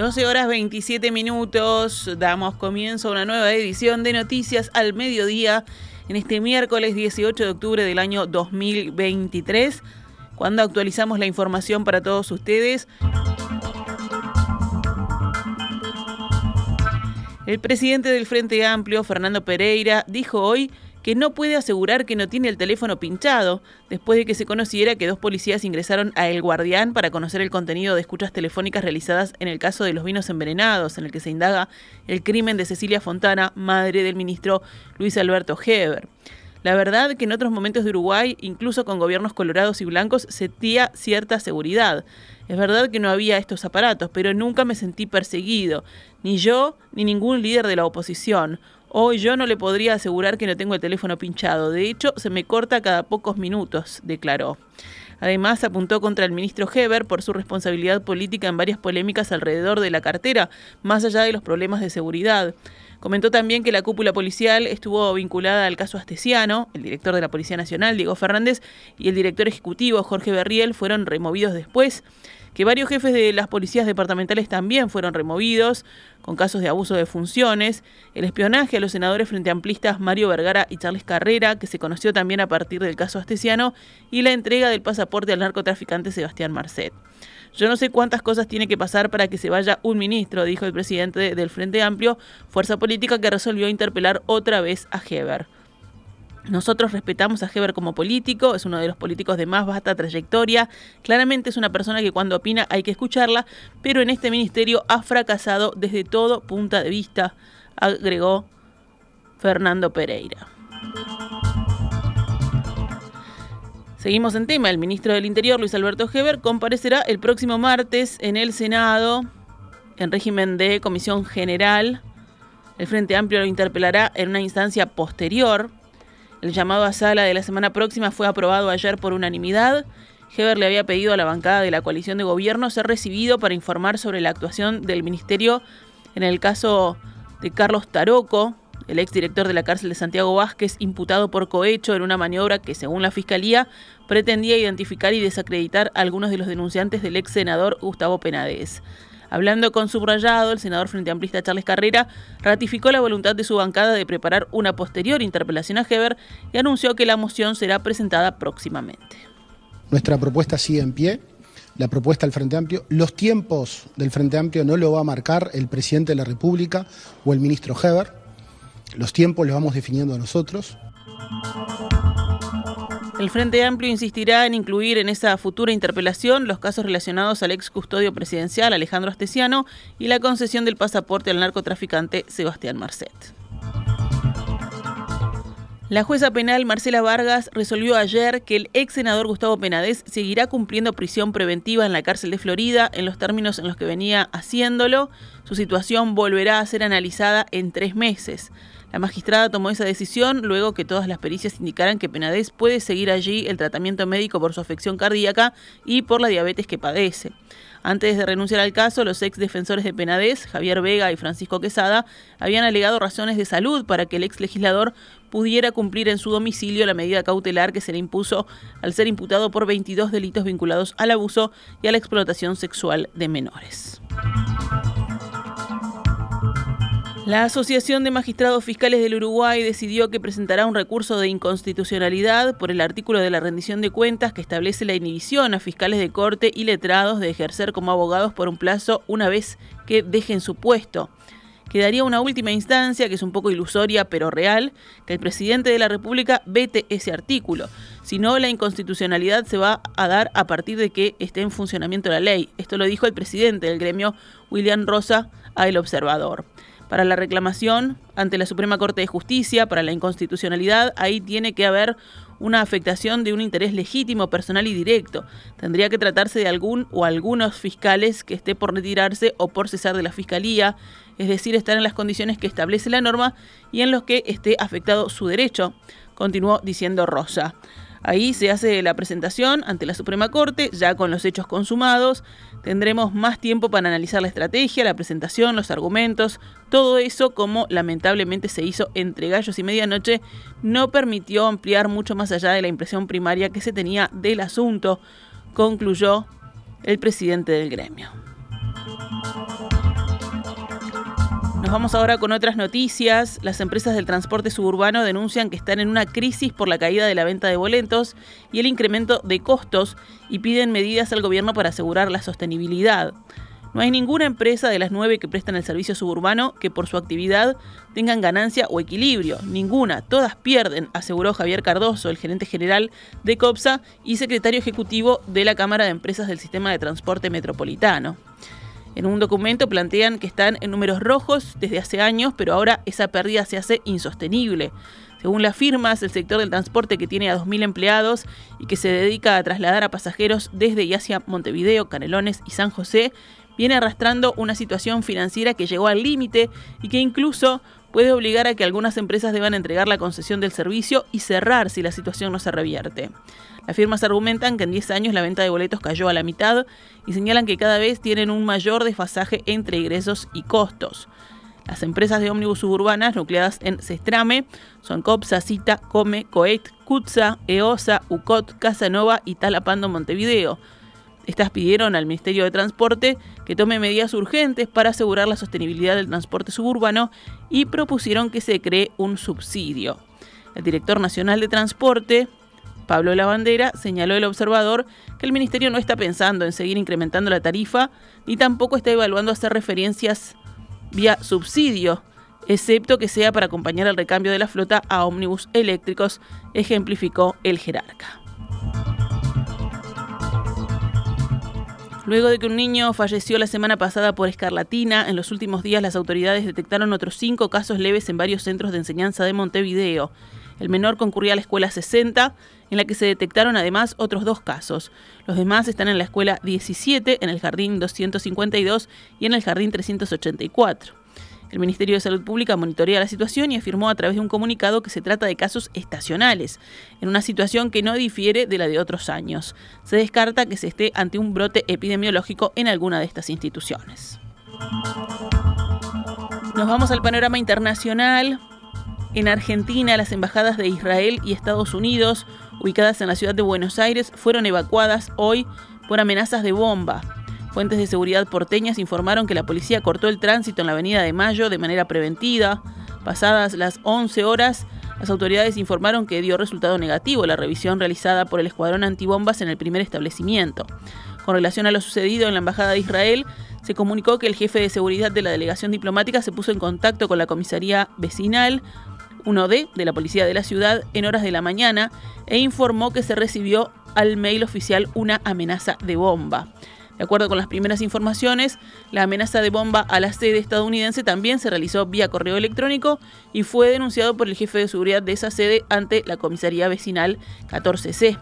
12 horas 27 minutos, damos comienzo a una nueva edición de Noticias al Mediodía en este miércoles 18 de octubre del año 2023, cuando actualizamos la información para todos ustedes. El presidente del Frente Amplio, Fernando Pereira, dijo hoy que no puede asegurar que no tiene el teléfono pinchado, después de que se conociera que dos policías ingresaron a El Guardián para conocer el contenido de escuchas telefónicas realizadas en el caso de los vinos envenenados, en el que se indaga el crimen de Cecilia Fontana, madre del ministro Luis Alberto Heber. La verdad que en otros momentos de Uruguay, incluso con gobiernos colorados y blancos, sentía cierta seguridad. Es verdad que no había estos aparatos, pero nunca me sentí perseguido, ni yo ni ningún líder de la oposición. Hoy yo no le podría asegurar que no tengo el teléfono pinchado. De hecho, se me corta cada pocos minutos, declaró. Además, apuntó contra el ministro Heber por su responsabilidad política en varias polémicas alrededor de la cartera, más allá de los problemas de seguridad. Comentó también que la cúpula policial estuvo vinculada al caso Astesiano, el director de la Policía Nacional, Diego Fernández, y el director ejecutivo, Jorge Berriel, fueron removidos después que varios jefes de las policías departamentales también fueron removidos con casos de abuso de funciones, el espionaje a los senadores frente amplistas Mario Vergara y Charles Carrera, que se conoció también a partir del caso Astesiano, y la entrega del pasaporte al narcotraficante Sebastián Marcet. Yo no sé cuántas cosas tiene que pasar para que se vaya un ministro, dijo el presidente del Frente Amplio, fuerza política que resolvió interpelar otra vez a Heber. Nosotros respetamos a Heber como político, es uno de los políticos de más vasta trayectoria. Claramente es una persona que cuando opina hay que escucharla, pero en este ministerio ha fracasado desde todo punto de vista, agregó Fernando Pereira. Seguimos en tema. El ministro del Interior, Luis Alberto Heber, comparecerá el próximo martes en el Senado en régimen de comisión general. El Frente Amplio lo interpelará en una instancia posterior. El llamado a sala de la semana próxima fue aprobado ayer por unanimidad. Heber le había pedido a la bancada de la coalición de gobierno ser recibido para informar sobre la actuación del ministerio en el caso de Carlos Taroco, el exdirector de la cárcel de Santiago Vázquez, imputado por cohecho en una maniobra que, según la Fiscalía, pretendía identificar y desacreditar a algunos de los denunciantes del ex senador Gustavo Penades. Hablando con subrayado, el senador frente amplista Charles Carrera ratificó la voluntad de su bancada de preparar una posterior interpelación a Heber y anunció que la moción será presentada próximamente. Nuestra propuesta sigue en pie, la propuesta del Frente Amplio. Los tiempos del Frente Amplio no lo va a marcar el presidente de la República o el ministro Heber. Los tiempos los vamos definiendo nosotros. El Frente Amplio insistirá en incluir en esa futura interpelación los casos relacionados al ex custodio presidencial Alejandro Astesiano y la concesión del pasaporte al narcotraficante Sebastián Marcet. La jueza penal Marcela Vargas resolvió ayer que el ex senador Gustavo Penades seguirá cumpliendo prisión preventiva en la cárcel de Florida en los términos en los que venía haciéndolo. Su situación volverá a ser analizada en tres meses. La magistrada tomó esa decisión luego que todas las pericias indicaran que Penades puede seguir allí el tratamiento médico por su afección cardíaca y por la diabetes que padece. Antes de renunciar al caso, los ex defensores de Penades, Javier Vega y Francisco Quesada, habían alegado razones de salud para que el ex legislador pudiera cumplir en su domicilio la medida cautelar que se le impuso al ser imputado por 22 delitos vinculados al abuso y a la explotación sexual de menores. La Asociación de Magistrados Fiscales del Uruguay decidió que presentará un recurso de inconstitucionalidad por el artículo de la rendición de cuentas que establece la inhibición a fiscales de corte y letrados de ejercer como abogados por un plazo una vez que dejen su puesto. Quedaría una última instancia, que es un poco ilusoria pero real, que el presidente de la República vete ese artículo. Si no, la inconstitucionalidad se va a dar a partir de que esté en funcionamiento la ley. Esto lo dijo el presidente del gremio, William Rosa, a El Observador para la reclamación ante la Suprema Corte de Justicia, para la inconstitucionalidad, ahí tiene que haber una afectación de un interés legítimo, personal y directo. Tendría que tratarse de algún o algunos fiscales que esté por retirarse o por cesar de la fiscalía, es decir, estar en las condiciones que establece la norma y en los que esté afectado su derecho, continuó diciendo Rosa. Ahí se hace la presentación ante la Suprema Corte, ya con los hechos consumados. Tendremos más tiempo para analizar la estrategia, la presentación, los argumentos. Todo eso, como lamentablemente se hizo entre gallos y medianoche, no permitió ampliar mucho más allá de la impresión primaria que se tenía del asunto, concluyó el presidente del gremio. Nos vamos ahora con otras noticias. Las empresas del transporte suburbano denuncian que están en una crisis por la caída de la venta de boletos y el incremento de costos y piden medidas al gobierno para asegurar la sostenibilidad. No hay ninguna empresa de las nueve que prestan el servicio suburbano que por su actividad tengan ganancia o equilibrio. Ninguna, todas pierden, aseguró Javier Cardoso, el gerente general de COPSA y secretario ejecutivo de la Cámara de Empresas del Sistema de Transporte Metropolitano. En un documento plantean que están en números rojos desde hace años, pero ahora esa pérdida se hace insostenible. Según las firmas, el sector del transporte que tiene a 2.000 empleados y que se dedica a trasladar a pasajeros desde y hacia Montevideo, Canelones y San José, viene arrastrando una situación financiera que llegó al límite y que incluso puede obligar a que algunas empresas deban entregar la concesión del servicio y cerrar si la situación no se revierte. Las firmas argumentan que en 10 años la venta de boletos cayó a la mitad y señalan que cada vez tienen un mayor desfasaje entre ingresos y costos. Las empresas de ómnibus suburbanas nucleadas en Sestrame son Copsa, Cita, Come, Coet, Cutsa, EOSA, UCOT, Casanova y Talapando Montevideo. Estas pidieron al Ministerio de Transporte que tome medidas urgentes para asegurar la sostenibilidad del transporte suburbano y propusieron que se cree un subsidio. El director nacional de Transporte, Pablo Lavandera señaló el observador que el Ministerio no está pensando en seguir incrementando la tarifa ni tampoco está evaluando hacer referencias vía subsidio, excepto que sea para acompañar el recambio de la flota a ómnibus eléctricos, ejemplificó el jerarca. Luego de que un niño falleció la semana pasada por escarlatina, en los últimos días las autoridades detectaron otros cinco casos leves en varios centros de enseñanza de Montevideo. El menor concurría a la escuela 60, en la que se detectaron además otros dos casos. Los demás están en la escuela 17, en el jardín 252 y en el jardín 384. El Ministerio de Salud Pública monitorea la situación y afirmó a través de un comunicado que se trata de casos estacionales, en una situación que no difiere de la de otros años. Se descarta que se esté ante un brote epidemiológico en alguna de estas instituciones. Nos vamos al panorama internacional. En Argentina, las embajadas de Israel y Estados Unidos, ubicadas en la ciudad de Buenos Aires, fueron evacuadas hoy por amenazas de bomba. Fuentes de seguridad porteñas informaron que la policía cortó el tránsito en la Avenida de Mayo de manera preventiva. Pasadas las 11 horas, las autoridades informaron que dio resultado negativo la revisión realizada por el escuadrón antibombas en el primer establecimiento. Con relación a lo sucedido en la Embajada de Israel, se comunicó que el jefe de seguridad de la delegación diplomática se puso en contacto con la comisaría vecinal 1D de la policía de la ciudad en horas de la mañana e informó que se recibió al mail oficial una amenaza de bomba. De acuerdo con las primeras informaciones, la amenaza de bomba a la sede estadounidense también se realizó vía correo electrónico y fue denunciado por el jefe de seguridad de esa sede ante la comisaría vecinal 14C.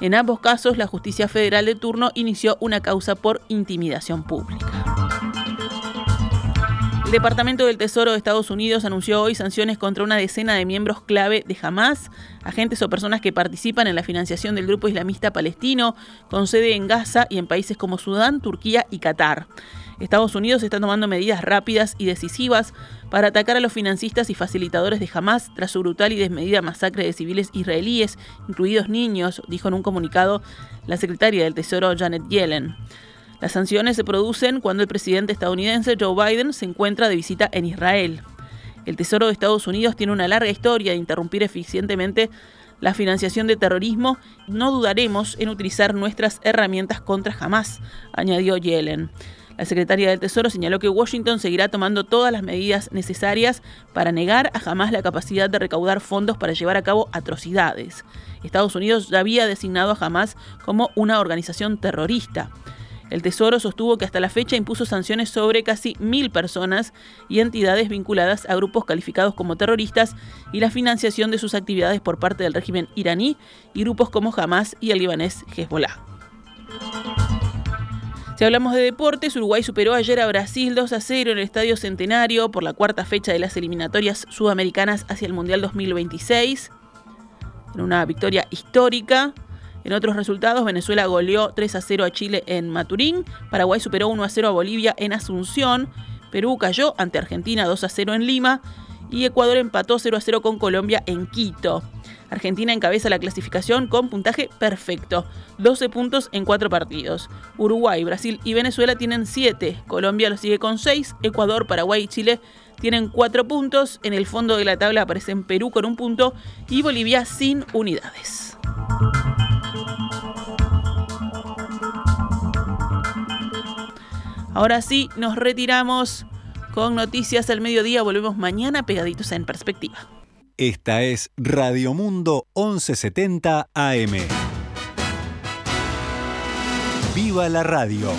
En ambos casos, la justicia federal de turno inició una causa por intimidación pública. Departamento del Tesoro de Estados Unidos anunció hoy sanciones contra una decena de miembros clave de Hamas, agentes o personas que participan en la financiación del grupo islamista palestino, con sede en Gaza y en países como Sudán, Turquía y Qatar. Estados Unidos está tomando medidas rápidas y decisivas para atacar a los financistas y facilitadores de Hamas tras su brutal y desmedida masacre de civiles israelíes, incluidos niños, dijo en un comunicado la secretaria del Tesoro Janet Yellen. Las sanciones se producen cuando el presidente estadounidense Joe Biden se encuentra de visita en Israel. El Tesoro de Estados Unidos tiene una larga historia de interrumpir eficientemente la financiación de terrorismo. No dudaremos en utilizar nuestras herramientas contra Hamas, añadió Yellen. La secretaria del Tesoro señaló que Washington seguirá tomando todas las medidas necesarias para negar a Hamas la capacidad de recaudar fondos para llevar a cabo atrocidades. Estados Unidos ya había designado a Hamas como una organización terrorista. El Tesoro sostuvo que hasta la fecha impuso sanciones sobre casi mil personas y entidades vinculadas a grupos calificados como terroristas y la financiación de sus actividades por parte del régimen iraní y grupos como Hamas y el libanés Hezbollah. Si hablamos de deportes, Uruguay superó ayer a Brasil 2 a 0 en el Estadio Centenario por la cuarta fecha de las eliminatorias sudamericanas hacia el Mundial 2026. En una victoria histórica, en otros resultados, Venezuela goleó 3 a 0 a Chile en Maturín, Paraguay superó 1 a 0 a Bolivia en Asunción, Perú cayó ante Argentina 2 a 0 en Lima y Ecuador empató 0 a 0 con Colombia en Quito. Argentina encabeza la clasificación con puntaje perfecto, 12 puntos en 4 partidos. Uruguay, Brasil y Venezuela tienen 7, Colombia lo sigue con 6, Ecuador, Paraguay y Chile tienen 4 puntos, en el fondo de la tabla aparecen Perú con un punto y Bolivia sin unidades. Ahora sí, nos retiramos con noticias al mediodía. Volvemos mañana pegaditos en perspectiva. Esta es Radio Mundo 1170 AM. ¡Viva la radio!